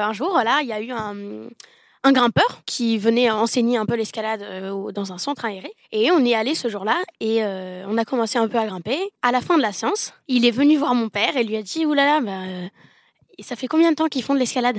Un jour, là, il y a eu un, grimpeur qui venait enseigner un peu l'escalade euh, dans un centre aéré. Et on est allé ce jour-là et euh, on a commencé un peu à grimper. À la fin de la séance, il est venu voir mon père et lui a dit Oulala, bah, euh, ça fait combien de temps qu'ils font de l'escalade?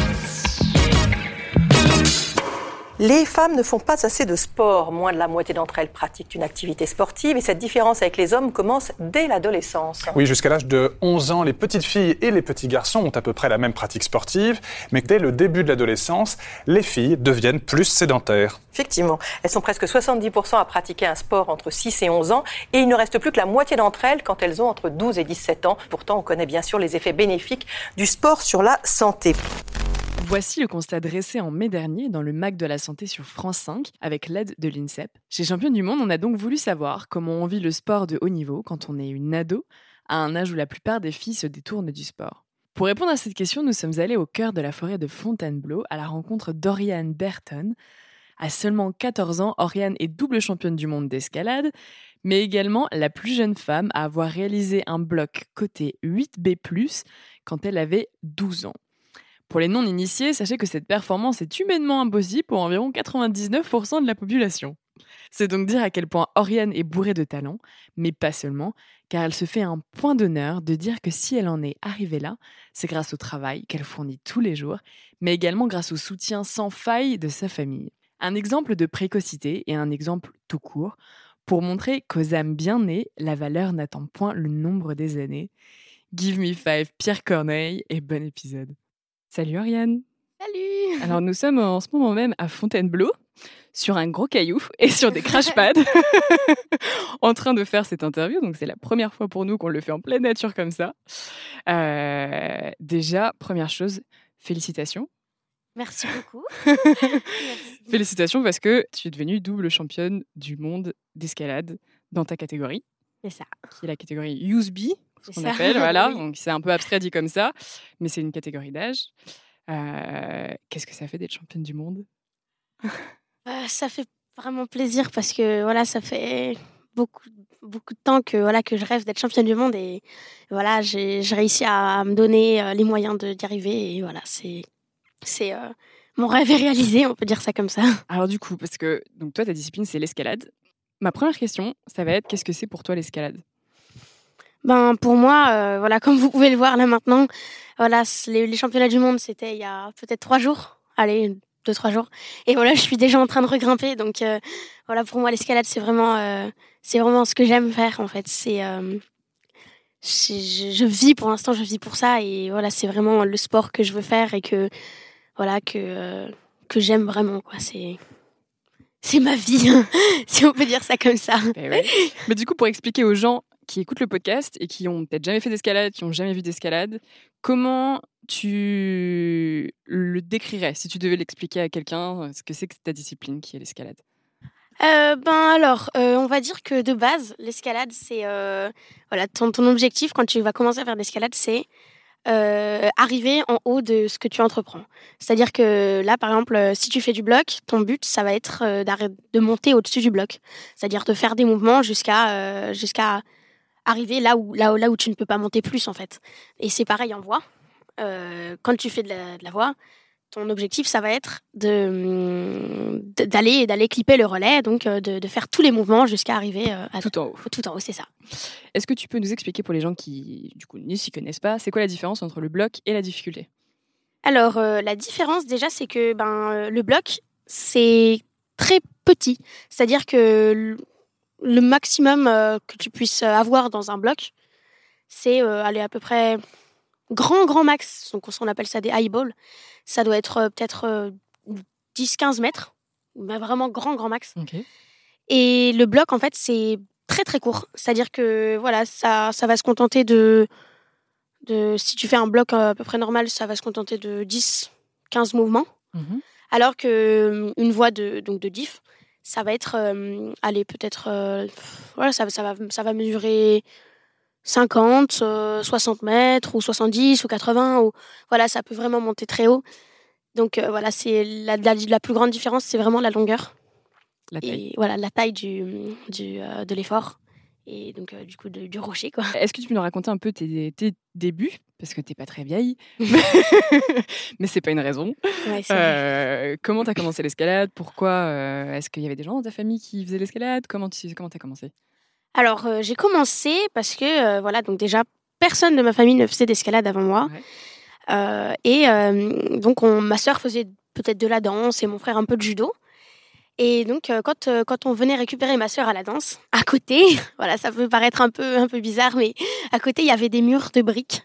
Les femmes ne font pas assez de sport. Moins de la moitié d'entre elles pratiquent une activité sportive et cette différence avec les hommes commence dès l'adolescence. Oui, jusqu'à l'âge de 11 ans, les petites filles et les petits garçons ont à peu près la même pratique sportive, mais dès le début de l'adolescence, les filles deviennent plus sédentaires. Effectivement, elles sont presque 70% à pratiquer un sport entre 6 et 11 ans et il ne reste plus que la moitié d'entre elles quand elles ont entre 12 et 17 ans. Pourtant, on connaît bien sûr les effets bénéfiques du sport sur la santé. Voici le constat dressé en mai dernier dans le MAC de la santé sur France 5 avec l'aide de l'INSEP. Chez Champion du Monde, on a donc voulu savoir comment on vit le sport de haut niveau quand on est une ado, à un âge où la plupart des filles se détournent du sport. Pour répondre à cette question, nous sommes allés au cœur de la forêt de Fontainebleau à la rencontre d'Oriane Berton. À seulement 14 ans, Oriane est double championne du monde d'escalade, mais également la plus jeune femme à avoir réalisé un bloc côté 8B+, quand elle avait 12 ans. Pour les non-initiés, sachez que cette performance est humainement impossible pour environ 99% de la population. C'est donc dire à quel point Oriane est bourrée de talent, mais pas seulement, car elle se fait un point d'honneur de dire que si elle en est arrivée là, c'est grâce au travail qu'elle fournit tous les jours, mais également grâce au soutien sans faille de sa famille. Un exemple de précocité et un exemple tout court, pour montrer qu'aux âmes bien nées, la valeur n'attend point le nombre des années. Give me five, Pierre Corneille, et bon épisode. Salut Ariane. Salut Alors nous sommes en ce moment même à Fontainebleau, sur un gros caillou et sur des crash pads, en train de faire cette interview. Donc c'est la première fois pour nous qu'on le fait en pleine nature comme ça. Euh, déjà, première chose, félicitations. Merci beaucoup. félicitations parce que tu es devenue double championne du monde d'escalade dans ta catégorie. C'est ça. Qui est la catégorie USB, ce qu'on appelle, voilà. Donc c'est un peu abstrait dit comme ça, mais c'est une catégorie d'âge. Euh, Qu'est-ce que ça fait d'être championne du monde? Euh, Ça fait vraiment plaisir parce que voilà, ça fait beaucoup beaucoup de temps que voilà que je rêve d'être championne du monde et voilà j'ai réussi à me donner euh, les moyens d'y arriver et voilà c'est c'est euh, mon rêve est réalisé on peut dire ça comme ça. Alors du coup parce que donc toi ta discipline c'est l'escalade. Ma première question ça va être qu'est-ce que c'est pour toi l'escalade? Ben pour moi, euh, voilà, comme vous pouvez le voir là maintenant, voilà, les, championnats du monde, c'était il y a peut-être trois jours. Allez, deux trois jours. Et voilà, je suis déjà en train de regrimper. Donc euh, voilà, pour moi, l'escalade, c'est vraiment, euh, c'est vraiment ce que j'aime faire en fait. C'est, je, vis pour l'instant, je vis pour ça. Et voilà, c'est vraiment le sport que je veux faire et que voilà que que j'aime vraiment quoi. C'est c'est ma vie, si on peut dire ça comme ça. Ouais. Mais du coup, pour expliquer aux gens qui écoutent le podcast et qui ont peut-être jamais fait d'escalade, qui ont jamais vu d'escalade, comment tu le décrirais si tu devais l'expliquer à quelqu'un ce que c'est que ta discipline qui est l'escalade? Euh, ben alors, euh, on va dire que de base, l'escalade, c'est euh, voilà ton, objectif quand tu vas commencer à faire de l'escalade, c'est euh, arriver en haut de ce que tu entreprends. C'est-à-dire que là, par exemple, si tu fais du bloc, ton but, ça va être de monter au-dessus du bloc. C'est-à-dire de faire des mouvements jusqu'à jusqu'à arriver là où, là, là où tu ne peux pas monter plus, en fait. Et c'est pareil en voix. Euh, quand tu fais de la, de la, voix, ton objectif, ça va être de, d'aller, d'aller clipper le relais, donc euh, de, de faire tous les mouvements jusqu'à arriver euh, à tout en haut. Tout en haut, c'est ça. Est-ce que tu peux nous expliquer pour les gens qui, du coup, ne s'y connaissent pas, c'est quoi la différence entre le bloc et la difficulté? Alors, euh, la différence, déjà, c'est que ben, le bloc, c'est très petit. C'est-à-dire que le maximum euh, que tu puisses avoir dans un bloc, c'est euh, aller à peu près grand, grand max. Donc, on appelle ça des highballs. Ça doit être euh, peut-être 10-15 mètres, mais vraiment grand, grand max. Okay. Et le bloc, en fait, c'est très très court. C'est-à-dire que voilà, ça, ça va se contenter de, de. Si tu fais un bloc à peu près normal, ça va se contenter de 10, 15 mouvements. Mhm. Alors que une voie de, donc de diff, ça va être. euh, allez, peut-être. euh, voilà, ça, ça, va, ça va mesurer 50, euh, 60 mètres, ou 70, ou 80. Ou, voilà, ça peut vraiment monter très haut. Donc euh, voilà, c'est la, la, la plus grande différence, c'est vraiment la longueur La taille. et voilà la taille du, du de l'effort et donc euh, du coup de- du rocher quoi. Est-ce que tu peux nous raconter un peu tes, tes débuts? Parce que t'es pas très vieille, mais c'est pas une raison. Ouais. Euh, comment t'as commencé l'escalade? Pourquoi euh, Est-ce qu'il y avait des gens dans ta famille qui faisaient l'escalade? Comment tu comment t'as commencé? Alors j'ai commencé parce que voilà donc déjà personne de ma famille ne faisait d'escalade avant moi Ouais. Et donc on, ma sœur faisait peut-être de la danse et mon frère un peu de judo. Et donc euh, quand euh, quand on venait récupérer ma sœur à la danse, à côté, voilà ça peut paraître un peu un peu bizarre mais à côté il y avait des murs de briques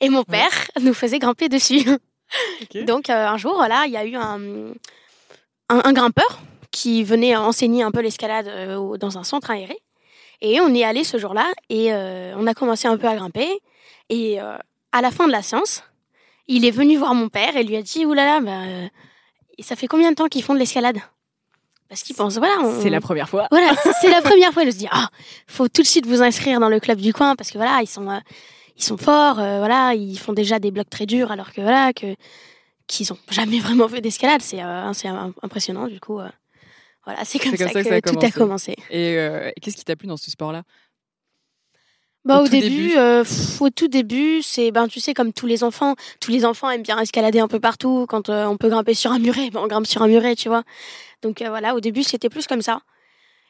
et mon père nous faisait grimper dessus. Donc euh, un jour, voilà, il y a eu un, un, un grimpeur qui venait enseigner un peu l'escalade euh, dans un centre aéré. Et on est allé ce jour-là et euh, on a commencé un peu à grimper. Et à la fin de la séance, il est venu voir mon père et lui a dit Oulala, bah, ça fait combien de temps qu'ils font de l'escalade? Parce qu'il pense, voilà, on- C'est la première fois. voilà, c'est- la première fois. Il se dit, ah, faut tout de suite vous inscrire dans le club du coin parce que voilà, ils sont, euh, ils sont forts, euh, voilà, ils font déjà des blocs très durs alors que voilà, que qu'ils ont jamais vraiment fait d'escalade. C'est, euh, impressionnant. Du coup, voilà, c'est comme, ça, ça que, que ça a tout a commencé. Et qu'est-ce qui t'a plu dans ce sport-là? Bah, Au au, tout début, début. euh, pff, au tout début, c'est, ben, tu sais, comme tous les enfants, tous les enfants aiment bien escalader un peu partout. Quand euh, on peut grimper sur un muret, ben, on grimpe sur un muret, tu vois. Donc euh, voilà, au début, c'était plus comme ça.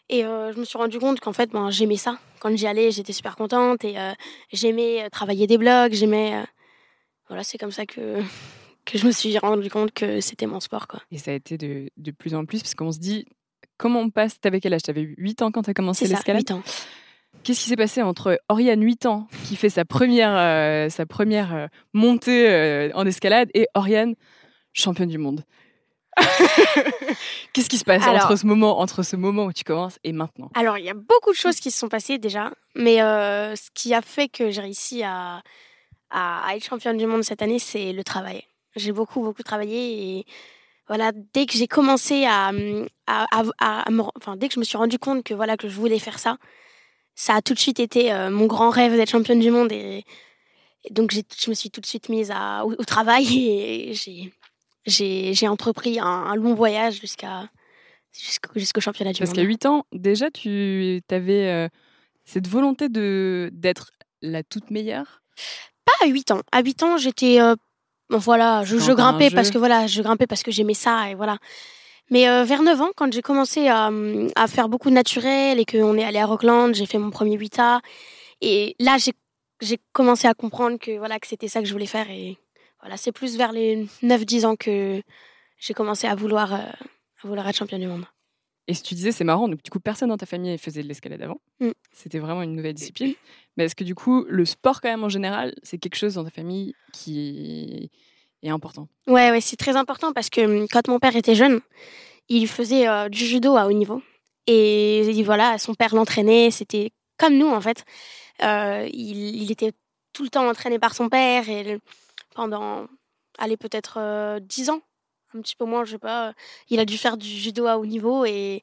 Et euh, je me suis rendu compte qu'en fait, ben, j'aimais ça. Quand j'y allais, j'étais super contente et euh, j'aimais travailler des blocs, j'aimais. euh, Voilà, c'est comme ça que, que je me suis rendu compte que c'était mon sport, quoi. Et ça a été de, de plus en plus, parce qu'on se dit, comment on passe? T'avais quel âge? T'avais 8 ans quand t'as commencé l'escalade? 8 ans. Qu'est-ce qui s'est passé entre Oriane, 8 ans, qui fait sa première, euh, sa première euh, montée euh, en escalade, et Oriane, championne du monde? Qu'est-ce qui se passe Alors- entre, ce moment, entre ce moment où tu commences et maintenant? Alors, il y a beaucoup de choses qui se sont passées déjà, mais ce qui a fait que j'ai réussi à, à, à être championne du monde cette année, c'est le travail. J'ai beaucoup, beaucoup travaillé et voilà, dès que j'ai commencé à, à, à, à- à me- enfin, dès que je me suis rendu compte que voilà que je voulais faire ça, ça a tout de suite été euh, mon grand rêve d'être championne du monde et, et donc je me suis tout de suite mise à, au, au travail et j'ai entrepris un, un long voyage jusqu'à jusqu'au championnat du Parce monde. qu'à 8 ans, déjà, tu avais cette volonté d'être la toute meilleure? Pas à 8 ans. À 8 ans, j'étais. euh, bon, voilà, je, je grimpais parce que voilà, je grimpais parce que j'aimais ça et voilà. Mais euh, vers 9 ans, quand j'ai commencé à, à faire beaucoup de naturel et qu'on est allé à Rockland, j'ai fait mon premier 8A. Et là, j'ai j'ai commencé à comprendre que voilà que c'était ça que je voulais faire. Et voilà, c'est plus vers les 9-10 ans que j'ai commencé à vouloir, euh, à vouloir être championne du monde. Et si tu disais, c'est marrant, donc du coup, personne dans ta famille faisait de l'escalade avant. Mm. C'était vraiment une nouvelle discipline. Mais est-ce que du coup, le sport, quand même, en général, c'est quelque chose dans ta famille qui important Ouais, ouais, c'est très important parce que hum, quand mon père était jeune, il faisait euh, du judo à haut niveau. Et, et voilà, son père l'entraînait, c'était comme nous en fait. Euh, il, il était tout le temps entraîné par son père et pendant, allez, peut-être euh, 10 ans, un petit peu moins, je sais pas, il a dû faire du judo à haut niveau et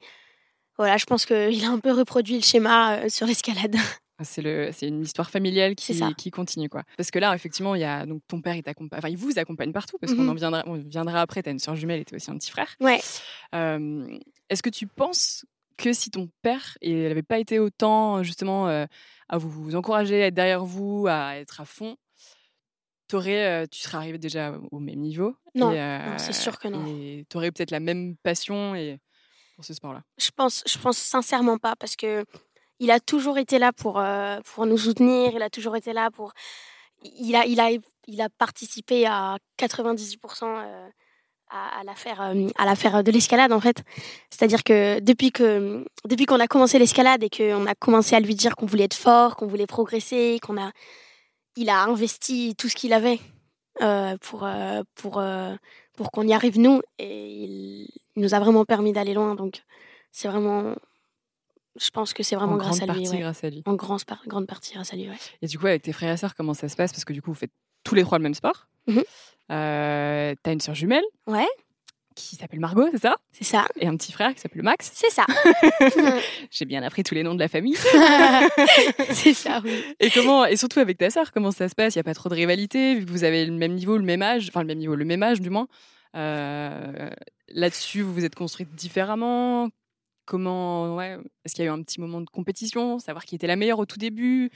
voilà, je pense qu'il a un peu reproduit le schéma euh, sur l'escalade. Ah, C'est le, c'est une histoire familiale qui, C'est qui continue quoi. Parce que là, effectivement, il y a donc ton père, il t'accompagne, enfin, il vous accompagne partout parce qu'on Mhm. en viendra, on viendra après. T'as une soeur jumelle et t'as aussi un petit frère. Ouais. Euh, Est-ce que tu penses que si ton père n'avait pas été autant justement euh, à vous, vous encourager, à être derrière vous, à être à fond, t'aurais, euh, tu serais arrivé déjà au même niveau Non, et, euh, non, c'est sûr que non. Et tu aurais peut-être la même passion et, pour ce sport-là? Je pense, je pense sincèrement pas parce que il a toujours été là pour, euh, pour nous soutenir. Il a toujours été là pour. Il a, il a, il a participé à 98% euh, à, euh, à l'affaire de l'escalade en fait. C'est-à-dire que depuis que, depuis qu'on a commencé l'escalade et qu'on a commencé à lui dire qu'on voulait être fort, qu'on voulait progresser, qu'on a, il a investi tout ce qu'il avait euh, pour, pour, pour qu'on y arrive nous et il nous a vraiment permis d'aller loin. Donc c'est vraiment je pense que c'est vraiment en grâce grande à lui. partie ouais. grâce à lui. En grande, grande partie grâce à lui, ouais. Et du coup, avec tes frères et sœurs, comment ça se passe? Parce que du coup, vous faites tous les trois le même sport. Mhm. Euh, T'as une sœur jumelle Ouais, qui s'appelle Margot, c'est ça? C'est ça. Et un petit frère qui s'appelle Max. C'est ça. J'ai bien appris tous les noms de la famille. c'est ça, oui. Et comment Et surtout avec ta sœur, comment ça se passe? Il y a pas trop de rivalité vu que vous avez le même niveau, le même âge, enfin le même niveau, le même âge du moins. Euh, Là-dessus, vous vous êtes construite différemment? Comment Ouais. Est-ce qu'il y a eu un petit moment de compétition, savoir qui était la meilleure au tout début?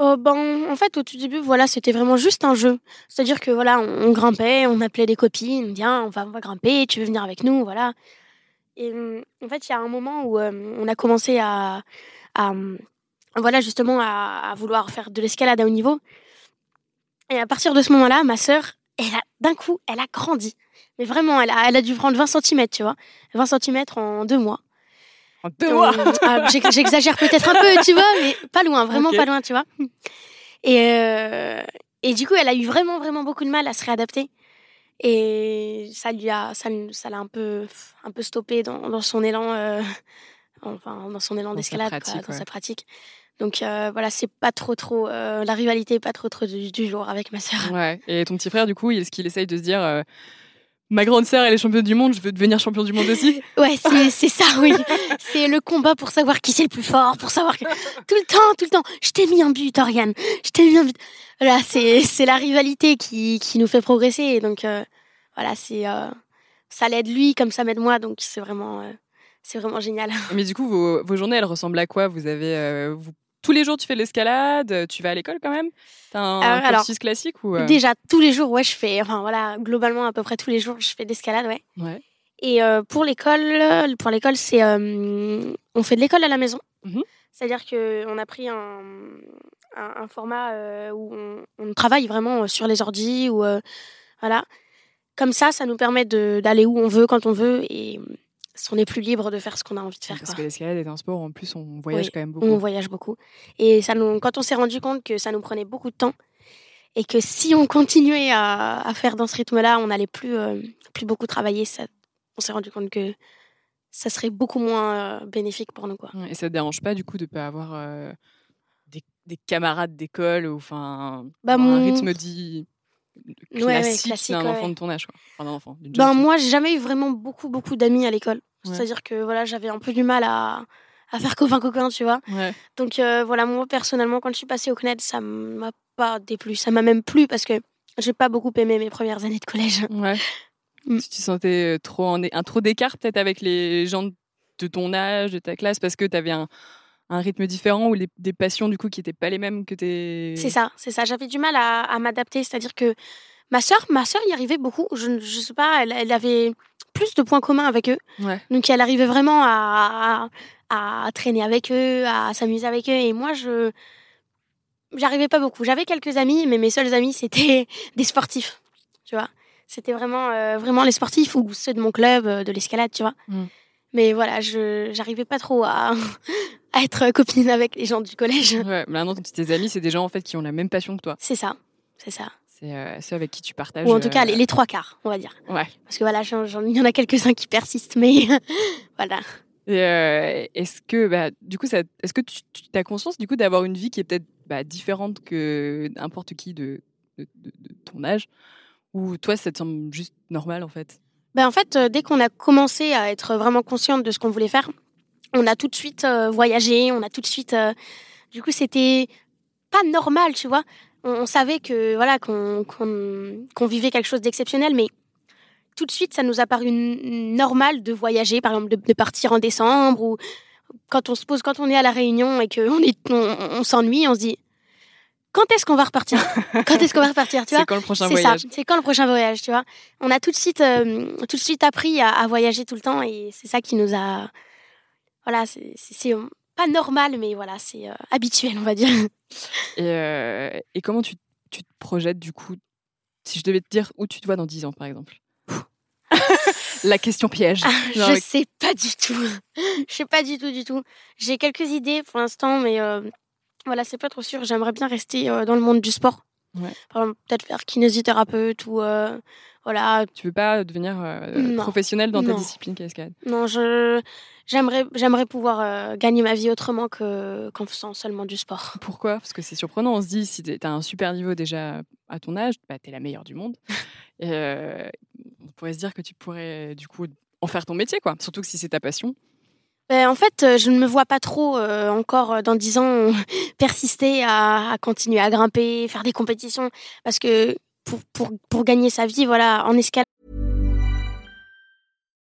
Oh, ben, en fait, au tout début, voilà, c'était vraiment juste un jeu. C'est-à-dire que voilà, on, grimpait, on appelait des copines, on Ah, on va, on va grimper, tu veux venir avec nous, voilà. Et hum, en fait, il y a un moment où euh, on a commencé à, hum, voilà, justement, à, à vouloir faire de l'escalade à haut niveau. Et à partir de ce moment-là, ma sœur, elle a, d'un coup, elle a grandi. Mais vraiment, elle a, elle a dû prendre 20 cm, tu vois. 20 cm en deux mois. Deux mois ah, j'ex- J'exagère peut-être un peu, tu vois, mais pas loin, vraiment pas loin, tu vois. Et, euh, et du coup, elle a eu vraiment, vraiment beaucoup de mal à se réadapter. Et ça lui a, ça, l'a un peu, un peu stoppé dans, dans son élan, euh, enfin, dans son élan d'escalade, dans sa pratique. Donc euh, voilà, c'est pas trop, trop, euh, la rivalité est pas trop, trop du, du jour avec ma sœur. Ouais. Et ton petit frère, du coup, est-ce qu'il essaye de se dire Ma grande sœur, elle est championne du monde, je veux devenir champion du monde aussi Ouais, c'est ça, oui. C'est le combat pour savoir qui c'est le plus fort, pour savoir que tout le temps, tout le temps, je t'ai mis un but, Oriane, je t'ai mis un but. Voilà, c'est c'est la rivalité qui, qui nous fait progresser. Et donc, euh, voilà, c'est euh, ça l'aide lui comme ça m'aide moi. Donc, c'est vraiment, euh, c'est vraiment génial. Mais du coup, vos, vos journées, elles ressemblent à quoi? Vous avez. euh, vous- tous les jours, tu fais de l'escalade euh, Tu vas à l'école quand même? T'as un Euh, alors, cursus classique ou euh, Déjà, tous les jours, ouais, je fais, enfin voilà, globalement, à peu près tous les jours, je fais de l'escalade, ouais. Ouais. Et euh, pour l'école, pour l'école, c'est on fait de l'école à la maison. Mhm. C'est-à-dire que on a pris un, un, un format où on, on travaille vraiment sur les ordis ou voilà. Comme ça, ça nous permet de- d'aller où on veut quand on veut et on est plus libre de faire ce qu'on a envie de faire. Parce quoi. que l'escalade est un sport, en plus, on voyage Oui, quand même beaucoup. On voyage beaucoup. Et ça nous, quand on s'est rendu compte que ça nous prenait beaucoup de temps et que si on continuait à, à faire dans ce rythme-là, on n'allait plus, euh, plus beaucoup travailler, ça, on s'est rendu compte que ça serait beaucoup moins euh, bénéfique pour nous. Quoi. Et ça te dérange pas, du coup, de pas avoir euh, des, des camarades d'école ou enfin Bah, un mon- rythme dit Ouais, ouais, classique, classique, d'un ouais, enfant ouais. de ton âge, quoi. Enfin, enfant, Ben, moi, j'ai jamais eu vraiment beaucoup, beaucoup d'amis à l'école. Ouais. C'est-à-dire que voilà, j'avais un peu du mal à, à faire copain-copain, tu vois. Ouais. Donc euh, voilà, moi personnellement, quand je suis passée au CNED, ça m'a pas déplu. Ça m'a même plu parce que j'ai pas beaucoup aimé mes premières années de collège. Ouais. Mm. Tu te sentais euh, trop en un trop d'écart peut-être avec les gens de ton âge, de ta classe, parce que tu avais un, un rythme différent ou les- des passions du coup qui n'étaient pas les mêmes que tes. C'est ça, c'est ça. J'avais du mal à, à m'adapter, c'est-à-dire que ma sœur, ma sœur y arrivait beaucoup. Je, ne- sais pas, elle, elle avait plus de points communs avec eux. Ouais. Donc elle arrivait vraiment à, à, à traîner avec eux, à s'amuser avec eux. Et moi, je j'arrivais pas beaucoup. J'avais quelques amis, mais mes seuls amis c'était des sportifs, tu vois. C'était vraiment euh, vraiment les sportifs ou ceux de mon club euh, de l'escalade, tu vois. Mm. Mais voilà, je j'arrivais pas trop à, à être copine avec les gens du collège. Ouais, maintenant tes amis, c'est des gens en fait qui ont la même passion que toi. C'est ça, c'est ça. C'est euh, ceux avec qui tu partages. Ou en tout cas, euh, les, les trois quarts, on va dire. Ouais. Parce que voilà, il y en a quelques-uns qui persistent, mais voilà. Euh, est-ce que, bah, du coup, est-ce que tu, tu as conscience du coup d'avoir une vie qui est peut-être bah, différente que n'importe qui de, de, de- de ton âge, ou toi, ça te semble juste normal en fait? Ben, en fait, euh, dès qu'on a commencé à être vraiment consciente de ce qu'on voulait faire, on a tout de suite euh, voyagé, on a tout de suite. euh, du coup, c'était pas normal, tu vois. On, savait que voilà qu'on qu'on vivait quelque chose d'exceptionnel, mais tout de suite, ça nous a paru normal de voyager, par exemple, de, partir en décembre ou quand on se pose, quand on est à la Réunion et qu'on on, on s'ennuie, on se dit quand est-ce qu'on va repartir Quand est-ce qu'on va repartir Tu vois C'est quand le prochain voyage. C'est quand le prochain voyage, tu vois On a tout de suite, euh, tout de suite appris à, à voyager tout le temps et c'est ça qui nous a, voilà, c'est euh, pas normal, mais voilà, c'est euh, habituel, on va dire. Et, euh, et comment tu, tu te projettes du coup Si je devais te dire où tu te vois dans 10 ans, par exemple? La question piège. Genre je avec- sais pas du tout. je sais pas du tout, du tout. J'ai quelques idées pour l'instant, mais voilà, c'est pas trop sûr. J'aimerais bien rester euh, dans le monde du sport. Ouais. Par exemple, peut-être faire kinésithérapeute ou euh, voilà. Tu veux pas devenir euh, Non. professionnel dans ta Non. discipline l'escalade Non, je j'aimerais j'aimerais pouvoir euh, gagner ma vie autrement que qu'en faisant seulement du sport. Pourquoi? Parce que c'est surprenant. On se dit, si tu as un super niveau déjà à ton âge, bah, tu es la meilleure du monde. Et, on pourrait se dire que tu pourrais du coup en faire ton métier, quoi. Surtout que si c'est ta passion. Ben, en fait, euh, je ne me vois pas trop euh, encore euh, dans 10 ans persister à, à continuer à grimper, faire des compétitions parce que pour, pour, pour gagner sa vie, voilà, en escalade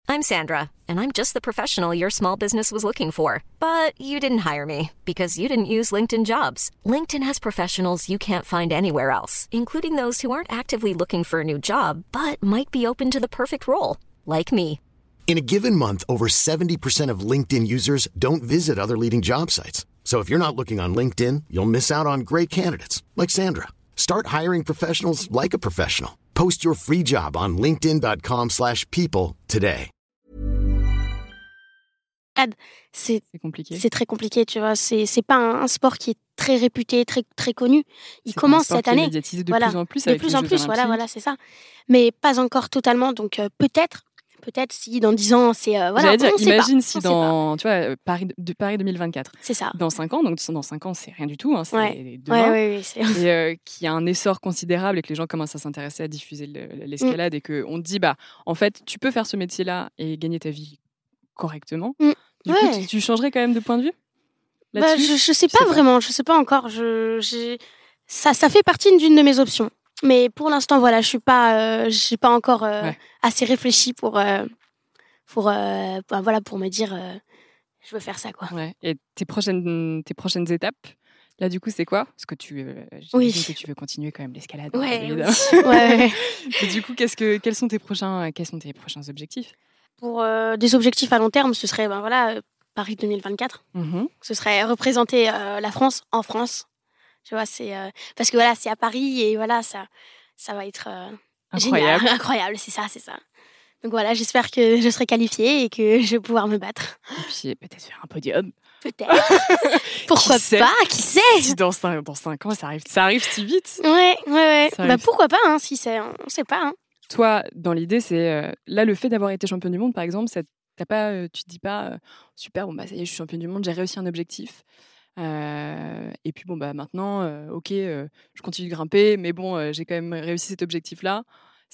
I'm Sandra, and I'm just the professional your small business was looking for. But you didn't hire me because you didn't use LinkedIn jobs. LinkedIn has professionals you can't find anywhere else, including those who aren't actively looking for a new job but might be open to the perfect role, like me. In a given month, over 70% of LinkedIn users don't visit other leading job sites. So if you're not looking on LinkedIn, you'll miss out on great candidates like Sandra. Start hiring professionals like a professional. Post your free job on linkedin.com/people slash people today. c'est C'est compliqué. c'est très compliqué, tu vois. C'est c'est pas un, un sport qui est très réputé, très très connu. Il commence cette année. de Voilà. plus en plus. De avec plus les en plus, voilà, voilà, c'est ça. Mais pas encore totalement. Donc euh, peut-être, peut-être si dans 10 ans, c'est euh, voilà. Dire, on sait pas, imagine si on dans, tu vois, euh, Paris, de Paris 2024, pas. C'est ça. dans 5 ans, donc dans 5 ans, c'est rien du tout, hein, c'est Ouais. demain, Ouais, ouais, et euh, qu'il y a un essor considérable et que les gens commencent à s'intéresser à diffuser le- l'escalade et qu'on te dit, bah, en fait, tu peux faire ce métier-là et gagner ta vie correctement. Mm. Du coup, tu, tu changerais quand même de point de vue Bah, je, je sais Je pas sais pas. vraiment, je sais pas encore. Je, ça, ça fait partie d'une de mes options. Mais pour l'instant, voilà, je suis pas, euh, j'ai pas encore euh, Ouais. assez réfléchi pour, euh, pour, bah, voilà, pour me dire, je veux faire ça, quoi. Ouais. Et tes prochaines, tes prochaines étapes Là, du coup, c'est quoi? Parce que tu, Oui. que tu veux continuer quand même l'escalade. Ouais, oui. ouais. Et du coup, qu'est-ce que, quels sont tes prochains, quels sont tes prochains objectifs? Pour des objectifs à long terme, ce serait, ben voilà, Paris 2024. Mhm. Ce serait représenter la France en France. Tu vois, c'est euh, parce que voilà, c'est à Paris et voilà, ça, ça va être euh, Incroyable. génial, incroyable, c'est ça, c'est ça. Donc voilà, j'espère que je serai qualifiée et que je vais pouvoir me battre. Et puis peut-être faire un podium. Peut-être. Pourquoi Qui pas? Qui sait? Si dans 5, dans cinq ans, ça arrive, ça arrive si vite. Ouais, ouais, ouais. Bah pourquoi pas hein, Si c'est, on sait pas. Hein. Toi, dans l'idée, c'est euh, là le fait d'avoir été champion du monde, par exemple, ça, t'as pas, euh, tu te dis pas euh, super, bon bah ça y est, je suis champion du monde, j'ai réussi un objectif. Et puis bon bah maintenant, ok, je continue de grimper, mais bon, j'ai quand même réussi cet objectif-là.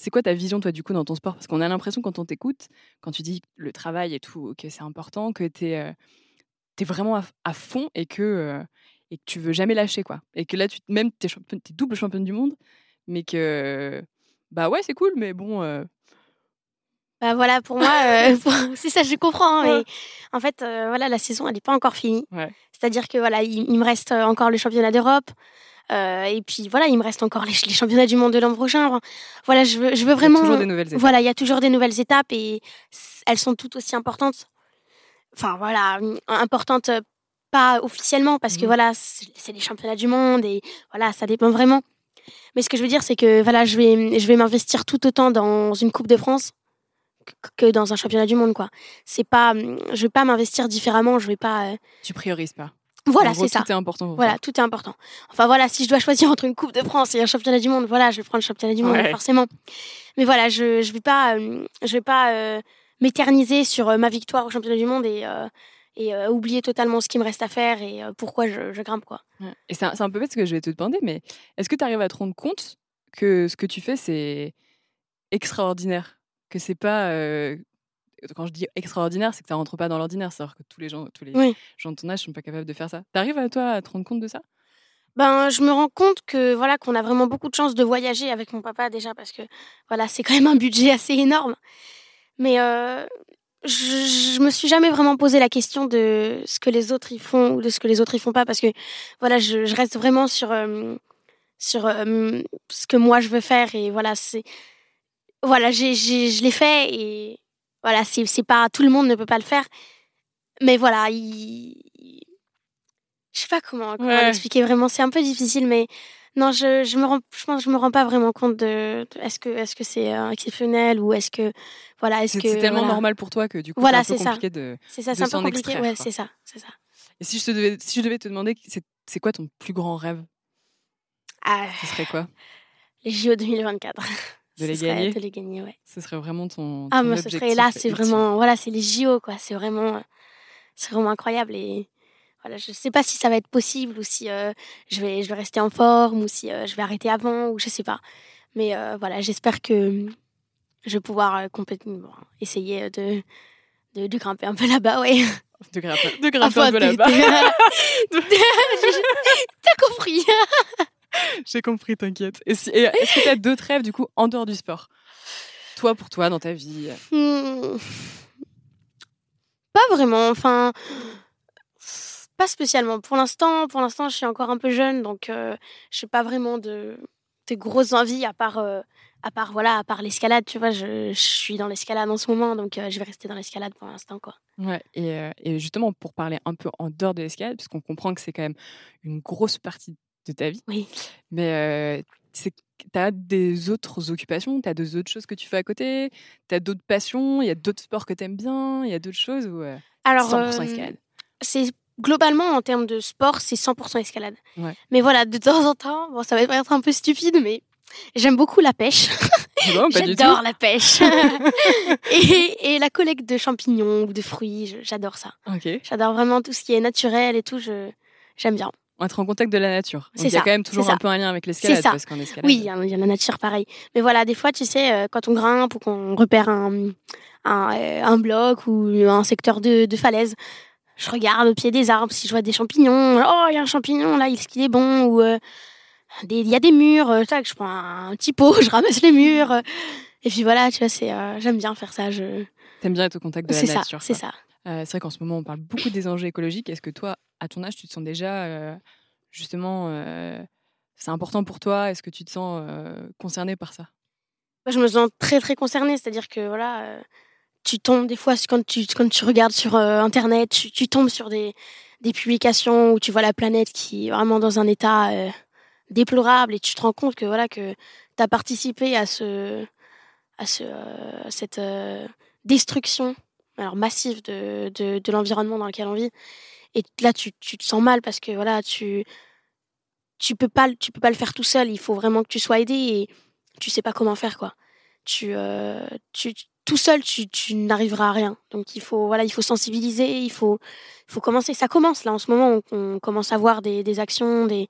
C'est quoi ta vision, toi, du coup, dans ton sport? Parce qu'on a l'impression, quand on t'écoute, quand tu dis le travail et tout, que c'est important, que tu es, vraiment à, fond et que, et que tu veux jamais lâcher, quoi. Et que là, tu, même, tu es, double championne du monde, mais que, bah ouais, c'est cool, mais bon, Bah voilà, pour moi, euh, pour- c'est ça, je comprends. hein. Mais en fait, euh, voilà, la saison, elle n'est pas encore finie. Ouais. C'est-à-dire que voilà, il, il me reste euh, encore le championnat d'Europe. euh, et puis voilà, il me reste encore les, les championnats du monde de l'an prochain. Enfin, voilà, je veux, je veux il y a vraiment. toujours des nouvelles étapes. Voilà, il y a toujours des nouvelles étapes et elles sont toutes aussi importantes. Enfin voilà, importantes pas officiellement parce que Mhm. voilà, c'est c'est les championnats du monde et voilà, ça dépend vraiment. Mais ce que je veux dire, c'est que voilà, je vais, je vais m'investir tout autant dans une Coupe de France que- dans un championnat du monde, quoi. C'est pas, hum, je vais pas m'investir différemment, je vais pas. euh, Tu priorises pas. Voilà, c'est ça. Tout est important pour Voilà, toi. tout est important. Enfin voilà, si je dois choisir entre une Coupe de France et un championnat du monde, voilà, je vais prendre le championnat du monde Ouais. forcément. Mais voilà, je je vais pas euh, je vais pas euh, m'éterniser sur euh, ma victoire au championnat du monde et euh, et euh, oublier totalement ce qui me reste à faire et euh, pourquoi je, je grimpe quoi. Ouais. Et c'est un, c'est un peu bête ce que je vais te demander, mais est-ce que tu arrives à te rendre compte que ce que tu fais, c'est extraordinaire? Que c'est pas. Quand je dis extraordinaire, c'est que ça rentre pas dans l'ordinaire. C'est-à-dire que tous les gens, tous les Oui. gens de ton âge sont pas capables de faire ça. T'arrives à toi à te rendre compte de ça? Ben je me rends compte que voilà qu'on a vraiment beaucoup de chance de voyager avec mon papa déjà parce que voilà, c'est quand même un budget assez énorme. Mais euh, je, je me suis jamais vraiment posé la question de ce que les autres y font ou de ce que les autres y font pas parce que voilà, je, je reste vraiment sur euh, sur euh, ce que moi je veux faire et voilà, c'est voilà, j'ai, j'ai, je l'ai fait et voilà, c'est, c'est pas tout le monde ne peut pas le faire. Mais voilà, il, je sais pas comment, comment Ouais. l'expliquer vraiment, c'est un peu difficile mais non, je, je me rends, je pense, je me rends pas vraiment compte de, de- est-ce que, est-ce que c'est euh, exceptionnel ou est-ce que, voilà, est-ce C'est que c'est tellement voilà. normal pour toi que du coup, Voilà, c'est c'est ça. compliqué de. C'est ça, c'est un peu compliqué. extraire, ouais, c'est ça, c'est ça. Et si je, te devais, si je devais te demander, c'est quoi ton plus grand rêve? Ah, Ce serait quoi? Les JO 2024. De les gagner. De les gagner, ouais. Ce serait vraiment ton. Ah, moi, ce serait là, c'est vraiment, voilà, c'est les JO, quoi. C'est vraiment, c'est vraiment incroyable. Et voilà, je sais pas si ça va être possible ou si euh, je, vais, je vais rester en forme ou si euh, je vais arrêter avant ou je sais pas. Mais euh, voilà, j'espère que je vais pouvoir euh, complètement essayer euh, de, de, de grimper un peu là-bas, ouais. De grimper, de grimper Enfin, un peu là-bas. T'as compris J'ai compris, t'inquiète. Et si- et Est-ce que tu as d'autres rêves, du coup, en dehors du sport? Toi, pour toi, dans ta vie Hmm. Pas vraiment. Enfin, pas spécialement. Pour l'instant, pour l'instant, je suis encore un peu jeune, donc euh, je n'ai pas vraiment de, de grosses envies à part, euh, à part voilà, à part l'escalade. Tu vois, je, je suis dans l'escalade en ce moment, donc euh, je vais rester dans l'escalade pour l'instant, quoi. Ouais, et, euh, et justement, pour parler un peu en dehors de l'escalade, parce qu'on comprend que c'est quand même une grosse partie de ta vie, Oui. mais tu as des autres occupations, tu as deux autres choses que tu fais à côté, tu as d'autres passions, il y a d'autres sports que tu aimes bien, il y a d'autres choses euh, Alors, 100% euh, escalade? c'est globalement en termes de sport, c'est 100% escalade. Ouais. Mais voilà, de temps en temps, bon, ça va être un peu stupide, mais j'aime beaucoup la pêche. Tout? J'adore la pêche. et, et la collecte de champignons ou de fruits, j'adore ça. Ok, J'adore vraiment tout ce qui est naturel et tout, j'aime bien. Être en contact de la nature. Il y a quand même toujours un peu un lien avec l'escalade, ça. parce qu'en escalade. Oui, il y, a la nature pareil. Mais voilà, des fois, tu sais, euh, quand on grimpe ou qu'on repère un, un, euh, un bloc ou un secteur de, de falaise, je regarde au pied des arbres si je vois des champignons. Oh, il y a un champignon là, est-ce qu'il est bon Ou euh, il y a des murs, tac, je prends un petit pot, je ramasse les murs. et puis voilà, tu vois, c'est, euh, j'aime bien faire ça. Je... T'aimes bien être au contact de la C'est ça, nature. c'est ça. Euh, c'est vrai qu'en ce moment, on parle beaucoup des enjeux écologiques. Est-ce que toi, à ton âge, tu te sens déjà, euh, justement, euh, c'est important pour toi? Est-ce que tu te sens euh, concerné par ça? Moi, je me sens très très concernée, c'est-à-dire que voilà, tu tombes des fois quand tu quand tu regardes sur internet, tu, tombes sur des des publications où tu vois la planète qui est vraiment dans un état déplorable et tu te rends compte que voilà que tu as participé à ce à ce cette destruction alors massive de, de, de l'environnement dans lequel on vit et là tu, tu te sens mal parce que voilà tu tu peux pas le- tu peux pas le faire tout seul. Il faut vraiment que tu sois aidé et tu sais pas comment faire quoi. Tu euh, tu tout seul tu, tu n'arriveras à rien. Donc il faut voilà il faut sensibiliser il faut il faut commencer. Ça commence là en ce moment on, on commence à voir des, des actions des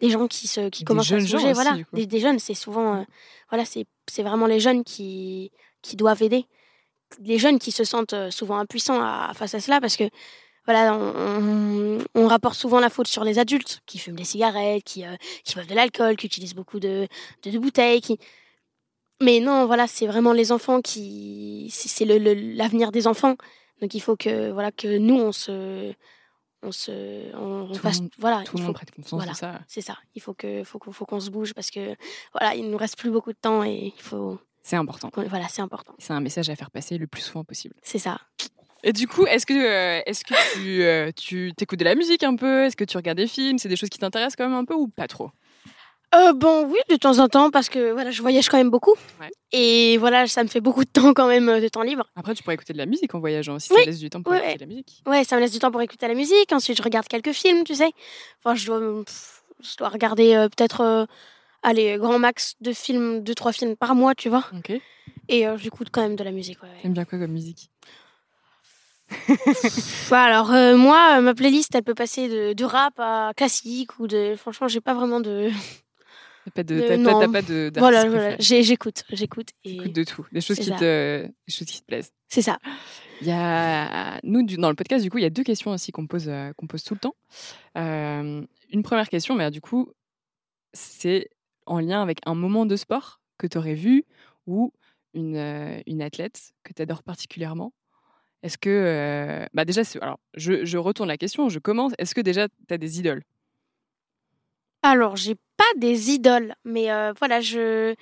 des gens qui se qui Des commencent à se bouger voilà. des, des jeunes c'est souvent euh, voilà c'est c'est vraiment les jeunes qui qui doivent aider. Les jeunes qui se sentent euh, souvent impuissants à, face à cela parce que voilà, on, on- on rapporte souvent la faute sur les adultes qui fument des cigarettes, qui, euh, qui boivent de l'alcool, qui utilisent beaucoup de, de, de bouteilles. Qui... Mais non, voilà, c'est vraiment les enfants qui. C'est c'est le- le- l'avenir des enfants. Donc il faut que, voilà, que nous, on se. On se. On, on Tout le fasse. monde- Voilà, Tout il le faut- monde prête conscience voilà. ça. c'est ça. Il faut que, faut qu'on, faut qu'on se bouge parce que, voilà, il nous reste plus beaucoup de temps et il faut. C'est important. Voilà, c'est important. C'est un message à faire passer le plus souvent possible. C'est ça. Et du coup, est-ce que, euh, est-ce que tu, euh, tu t'écoutes de la musique un peu? Est-ce que tu regardes des films? C'est des choses qui t'intéressent quand même un peu ou pas trop? Euh, bon, oui, de temps en temps, parce que voilà, je voyage quand même beaucoup. Ouais. Et voilà, ça me fait beaucoup de temps quand même, de temps libre. Après, tu pourrais écouter de la musique en voyageant aussi. Oui. Ça laisse du temps pour Ouais, écouter de la musique. Ouais, ça me laisse du temps pour écouter la musique. Ensuite, je regarde quelques films, tu sais. Enfin, je dois, pff, je dois regarder euh, peut-être, euh, allez, grand max deux films, deux, trois films par mois, tu vois. Ok. Et j'écoute quand même de la musique, ouais. ouais. T'aimes bien quoi comme musique? Pff, alors, euh, moi, euh, ma playlist, elle peut passer de, de rap à classique ou de. Franchement, j'ai pas vraiment de. T'as pas de, t'as- non. t'as pas de, Voilà, préféré. voilà. J'ai- J'écoute, j'écoute. Et T'écoutes de tout. Des choses, qui ça. te, des choses qui te plaisent. c'est ça. Il y a, nous, du- dans le podcast, du coup, il y a deux questions aussi qu'on pose, euh, qu'on pose tout le temps. Euh, une première question, mais euh, du coup, c'est en lien avec un moment de sport que tu aurais vu ou une, une athlète que tu adores particulièrement? Est-ce que. euh, bah déjà, alors, je, je retourne la question, je commence. Est-ce que déjà, tu as des idoles? Alors, j'ai pas des idoles, mais euh, voilà, je,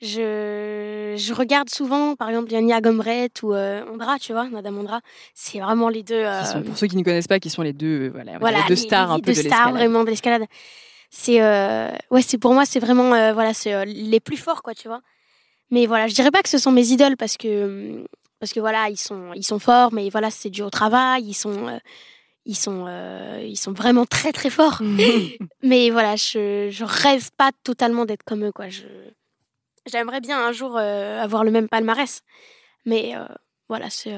je, je regarde souvent, par exemple, Yannia Gomret ou euh, Ondra, tu vois, Madame Ondra. C'est vraiment les deux. sont, Pour ceux qui ne connaissent pas, qui sont les deux, voilà, voilà, les deux les- stars les un peu deux de stars vraiment de l'escalade. C'est ouais, c'est pour moi, c'est vraiment voilà, c'est les plus forts, quoi, tu vois. Mais voilà, je dirais pas que ce sont mes idoles parce que parce que voilà, ils sont ils sont forts, mais voilà, c'est dû au travail, ils sont euh, ils sont euh, ils sont vraiment très très forts. Mais voilà, je, je rêve pas totalement d'être comme eux, quoi. Je, J'aimerais bien un jour euh, avoir le même palmarès. Mais voilà, c'est.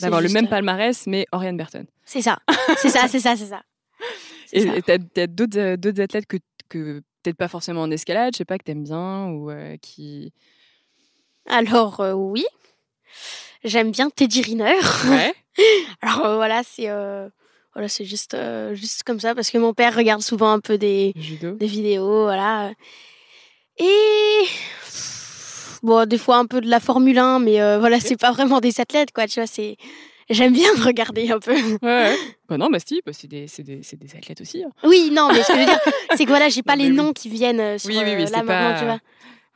D'avoir le même palmarès, mais Oriane Burton. C'est ça. C'est ça, c'est ça, c'est ça. Et t'as d'autres d'autres athlètes que, que peut-être pas forcément en escalade, je sais pas, que t'aimes bien ou qui. Alors, oui. J'aime bien Teddy Riner. Ouais. Alors, euh, voilà, c'est. euh, Voilà, c'est juste, euh, juste comme ça parce que mon père regarde souvent un peu des, Judo. des vidéos, voilà. Et bon, des fois un peu de la Formule 1, mais voilà, c'est pas vraiment des athlètes, quoi. Tu vois, c'est j'aime bien regarder un peu. Ouais, ouais. Bah non, bah si, bah c'est des, des, des athlètes aussi. hein. Oui, non, mais ce que je veux dire, c'est que voilà, j'ai pas Non, les oui. noms qui viennent sur Oui, oui, là maintenant, pas- tu vois.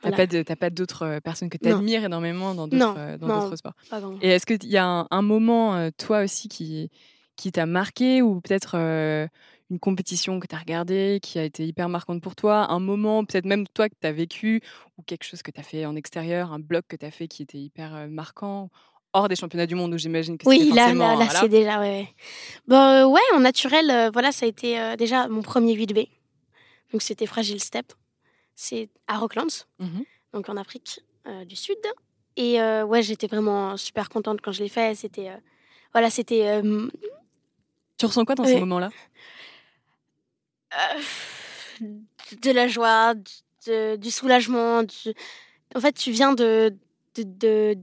T'as Voilà. pas d'autres euh, personnes que Non. t'admires énormément dans d'autres euh, dans d'autres sports. Pas. Et est-ce qu'il y a un, un moment, euh, toi aussi, qui, qui t'a marqué ou peut-être euh, une compétition que tu as regardée qui a été hyper marquante pour toi Un moment, peut-être même toi que tu as vécu ou quelque chose que tu as fait en extérieur, un bloc que tu as fait qui était hyper euh, marquant hors des championnats du monde où j'imagine que Oui, là, là, là, c'est déjà, ouais. ouais. Bon, euh, ouais, en naturel, voilà, ça a été déjà mon premier 8B. Donc, c'était Fragile Step. C'est à Rocklands, Mhm. donc en Afrique euh, du Sud. Et euh, ouais, j'étais vraiment super contente quand je l'ai fait. C'était, euh, voilà, c'était Tu ressens quoi dans ces moments-là? De la joie, de- du soulagement. du- En fait, tu viens de, de, de,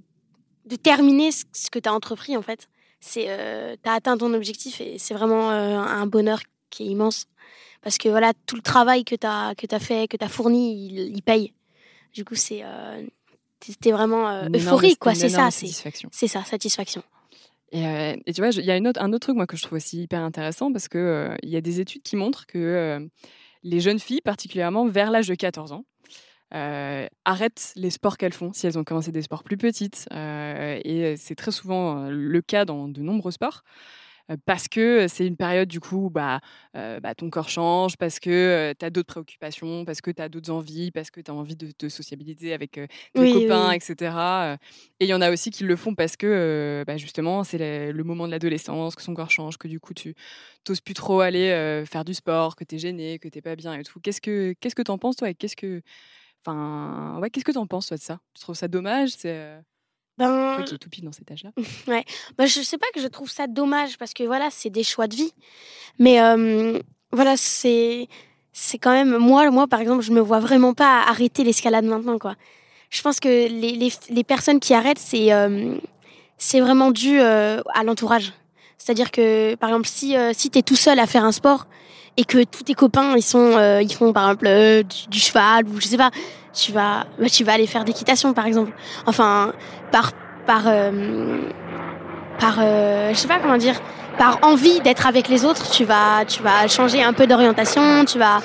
de terminer ce que tu as entrepris, en fait. Tu as atteint ton objectif et c'est vraiment un bonheur qui est immense. Parce que voilà, tout le travail que tu as, que as fait, que tu as fourni, il, il paye. Du coup, c'est, euh, c'était vraiment euh, euphorique, quoi. C'est ça, c'est, satisfaction. c'est ça, satisfaction. Et, euh, et tu vois, il y a une autre, un autre truc moi que je trouve aussi hyper intéressant parce que euh, il y a des études qui montrent que les jeunes filles, particulièrement vers l'âge de 14 ans, euh, arrêtent les sports qu'elles font si elles ont commencé des sports plus petites. Euh, et c'est très souvent le cas dans de nombreux sports. Euh, Parce que c'est une période du coup, où, bah, euh, bah, ton corps change, parce que tu as d'autres préoccupations, parce que tu as d'autres envies, parce que tu as envie de te sociabiliser avec euh, tes Oui, copains, oui. etc. euh, et il y en a aussi qui le font parce que euh, bah, justement c'est le, moment de l'adolescence, que son corps change, que du coup tu t'oses plus trop aller euh, faire du sport, que tu es gêné, que t'es pas bien et tout. Qu'est-ce que qu'est-ce que t'en penses toi et qu'est-ce que enfin ouais qu'est-ce que t'en penses toi de ça? Tu trouves ça dommage? C'est euh, Ben, toi qui es tout pile dans cet âge-là. Bah, je sais pas que je trouve ça dommage parce que voilà, c'est des choix de vie. Mais euh, voilà, c'est c'est quand même moi moi par exemple, je me vois vraiment pas arrêter l'escalade maintenant quoi. Je pense que les, les, les personnes qui arrêtent c'est euh, c'est vraiment dû euh, à l'entourage. C'est-à-dire que par exemple si si tu es tout seul à faire un sport et que tous tes copains ils sont euh, ils font par exemple euh, du, cheval ou je sais pas, tu vas bah, tu vas aller faire d'équitation par exemple. Enfin par par euh, par euh, je sais pas comment dire par envie d'être avec les autres tu vas tu vas changer un peu d'orientation tu vas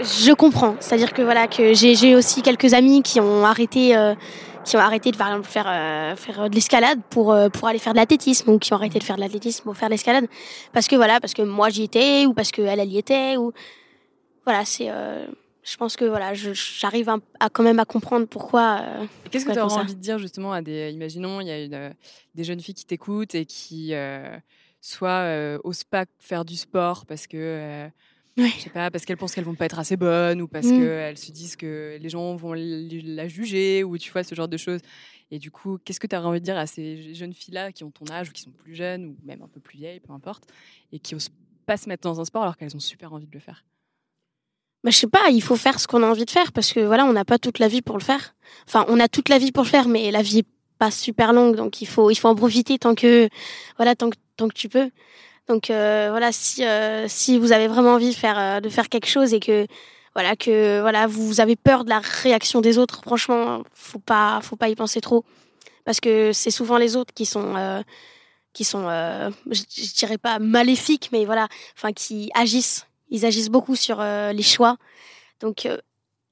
je comprends c'est à dire que voilà que j'ai j'ai aussi quelques amis qui ont arrêté euh, qui ont arrêté de par exemple faire euh, faire de l'escalade pour euh, pour aller faire de l'athlétisme ou qui ont arrêté de faire de l'athlétisme pour faire de l'escalade. Parce que voilà parce que moi j'y étais ou parce que elle elle y était ou voilà c'est euh, je pense que voilà j'arrive à quand même à comprendre pourquoi Qu'est-ce que tu aurais envie de dire justement à des imaginons il y a une, des jeunes filles qui t'écoutent et qui soit osent pas faire du sport parce que Ouais. je sais pas parce qu'elles pensent qu'elles vont pas être assez bonnes ou parce Mm. qu'elles se disent que les gens vont la juger ou tu vois ce genre de choses. Et du coup, qu'est-ce que tu aurais envie de dire à ces jeunes filles-là qui ont ton âge ou qui sont plus jeunes ou même un peu plus vieilles, peu importe, et qui osent pas se mettre dans un sport alors qu'elles ont super envie de le faire? Bah, je sais pas, il faut faire ce qu'on a envie de faire parce que voilà, on n'a pas toute la vie pour le faire. Enfin, on a toute la vie pour le faire, mais la vie est pas super longue, donc il faut, il faut en profiter tant que, voilà, tant que, tant que tu peux. Donc euh, voilà, si, euh, si vous avez vraiment envie de faire, euh, de faire quelque chose et que, voilà, que voilà, vous avez peur de la réaction des autres, franchement, faut pas, faut pas y penser trop, parce que c'est souvent les autres qui sont, qui sont, je, je dirais pas maléfiques, mais voilà, enfin qui agissent. Ils agissent beaucoup sur les choix. Donc,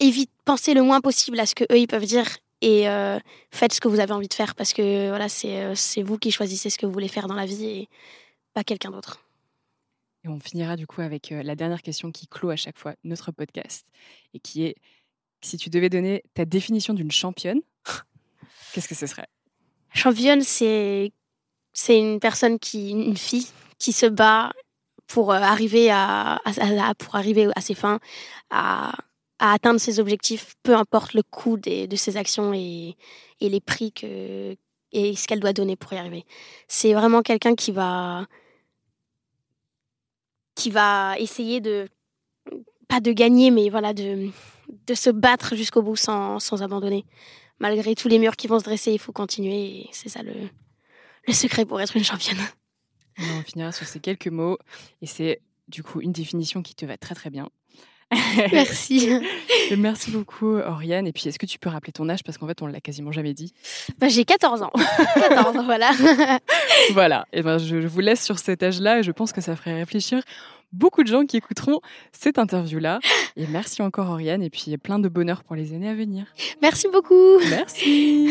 évite, pensez le moins possible à ce que eux ils peuvent dire et faites ce que vous avez envie de faire parce que voilà, c'est vous qui choisissez ce que vous voulez faire dans la vie pas quelqu'un d'autre. Et on finira du coup avec euh, la dernière question qui clôt à chaque fois notre podcast et qui est si tu devais donner ta définition d'une championne, qu'est-ce que ce serait? Championne, c'est c'est une personne qui, une fille qui se bat pour euh, arriver à- pour arriver à ses fins, à, à atteindre ses objectifs, peu importe le coût des, de ses actions et, et les prix que, et ce qu'elle doit donner pour y arriver. C'est vraiment quelqu'un qui va, qui va essayer de, pas de gagner, mais voilà, de, de se battre jusqu'au bout sans, sans abandonner. Malgré tous les murs qui vont se dresser, il faut continuer c'est ça le, le secret pour être une championne. On finira sur ces quelques mots et c'est du coup une définition qui te va très très bien. Merci. Merci beaucoup, Oriane. Et puis, est-ce que tu peux rappeler ton âge? Parce qu'en fait, on l'a quasiment jamais dit. Bah, j'ai 14 ans. 14 ans, voilà. voilà. Et ben, je vous laisse sur cet âge-là et je pense que ça ferait réfléchir beaucoup de gens qui écouteront cette interview-là. Et merci encore, Oriane. Et puis, plein de bonheur pour les années à venir. Merci beaucoup. Merci.